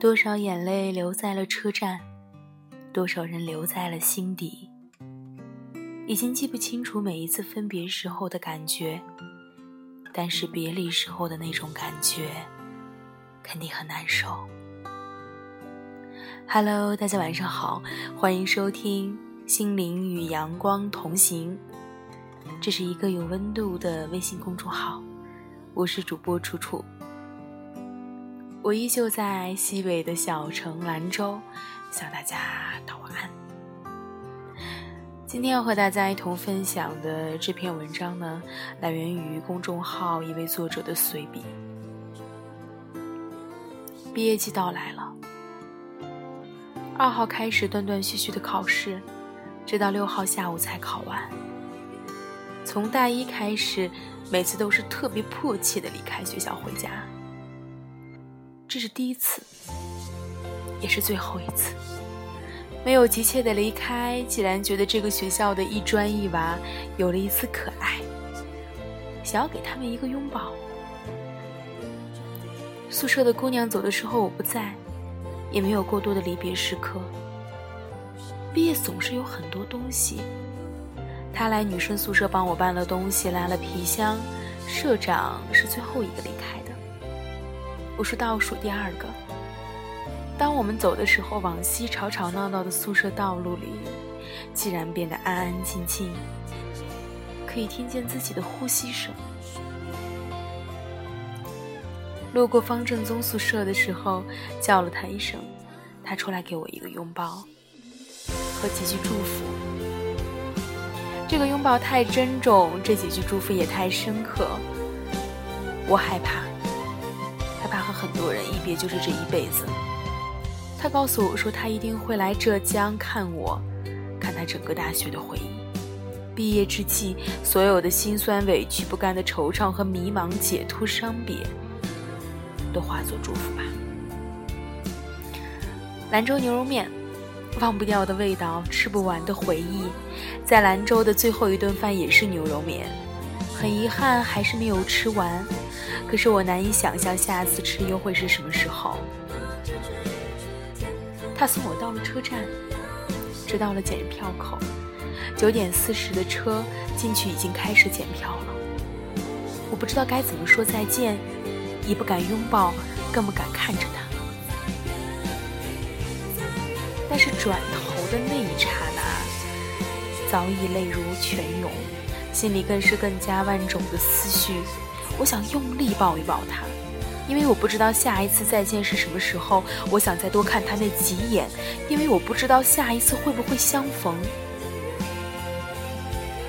多少眼泪留在了车站，多少人留在了心底。已经记不清楚每一次分别时候的感觉，但是别离时候的那种感觉，肯定很难受。Hello，大家晚上好，欢迎收听《心灵与阳光同行》，这是一个有温度的微信公众号，我是主播楚楚。我依旧在西北的小城兰州，向大家道晚安。今天要和大家一同分享的这篇文章呢，来源于公众号一位作者的随笔。毕业季到来了。二号开始断断续续的考试，直到六号下午才考完。从大一开始，每次都是特别迫切的离开学校回家。这是第一次，也是最后一次。没有急切的离开，既然觉得这个学校的一砖一瓦有了一丝可爱，想要给他们一个拥抱。宿舍的姑娘走的时候我不在。也没有过多的离别时刻。毕业总是有很多东西，她来女生宿舍帮我搬了东西，拉了皮箱。社长是最后一个离开的，我是倒数第二个。当我们走的时候，往西吵吵闹闹的宿舍道路里，竟然变得安安静静，可以听见自己的呼吸声。路过方正宗宿舍的时候，叫了他一声，他出来给我一个拥抱和几句祝福。这个拥抱太珍重，这几句祝福也太深刻。我害怕，害怕和很多人一别就是这一辈子。他告诉我说，他一定会来浙江看我，看他整个大学的回忆。毕业之际，所有的辛酸、委屈、不甘的惆怅和迷茫、解脱、伤别。都化作祝福吧。兰州牛肉面，忘不掉的味道，吃不完的回忆。在兰州的最后一顿饭也是牛肉面，很遗憾还是没有吃完。可是我难以想象下次吃又会是什么时候。他送我到了车站，直到了检票口。九点四十的车进去已经开始检票了。我不知道该怎么说再见。也不敢拥抱，更不敢看着他。但是转头的那一刹那，早已泪如泉涌，心里更是更加万种的思绪。我想用力抱一抱他，因为我不知道下一次再见是什么时候。我想再多看他那几眼，因为我不知道下一次会不会相逢。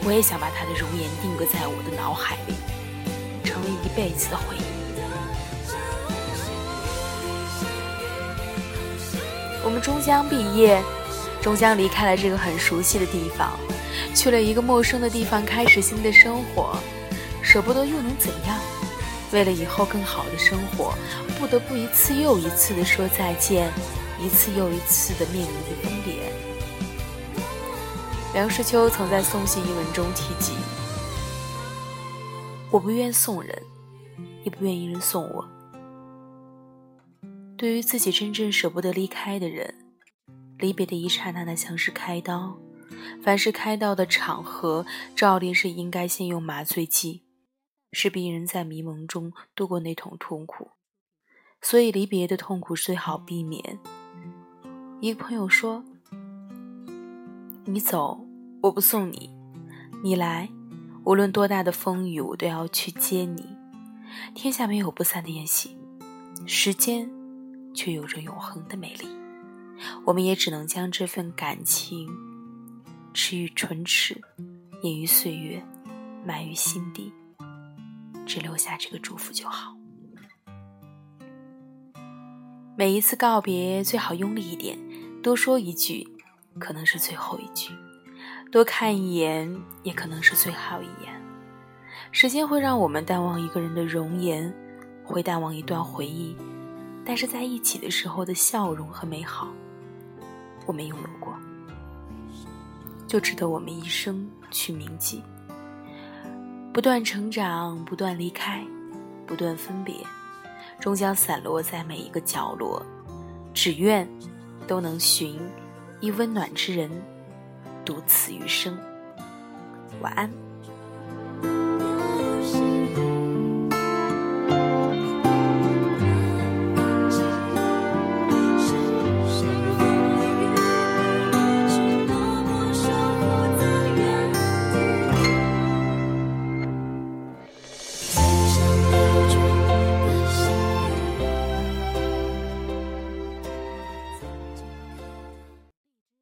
我也想把他的容颜定格在我的脑海里，成为一辈子的回忆。我们终将毕业，终将离开了这个很熟悉的地方，去了一个陌生的地方，开始新的生活。舍不得又能怎样？为了以后更好的生活，不得不一次又一次的说再见，一次又一次的面临分别。梁实秋曾在送信一文中提及：“我不愿送人，也不愿一人送我。”对于自己真正舍不得离开的人，离别的一刹那，那像是开刀。凡是开刀的场合，照例是应该先用麻醉剂，是病人在迷蒙中度过那种痛苦。所以离别的痛苦最好避免。一个朋友说：“你走，我不送你；你来，无论多大的风雨，我都要去接你。天下没有不散的宴席，时间。”却有着永恒的美丽，我们也只能将这份感情持于唇齿，掩于岁月，埋于心底，只留下这个祝福就好。每一次告别，最好用力一点，多说一句，可能是最后一句；多看一眼，也可能是最后一眼。时间会让我们淡忘一个人的容颜，会淡忘一段回忆。但是在一起的时候的笑容和美好，我们拥有过，就值得我们一生去铭记。不断成长，不断离开，不断分别，终将散落在每一个角落，只愿都能寻一温暖之人，独此余生。晚安。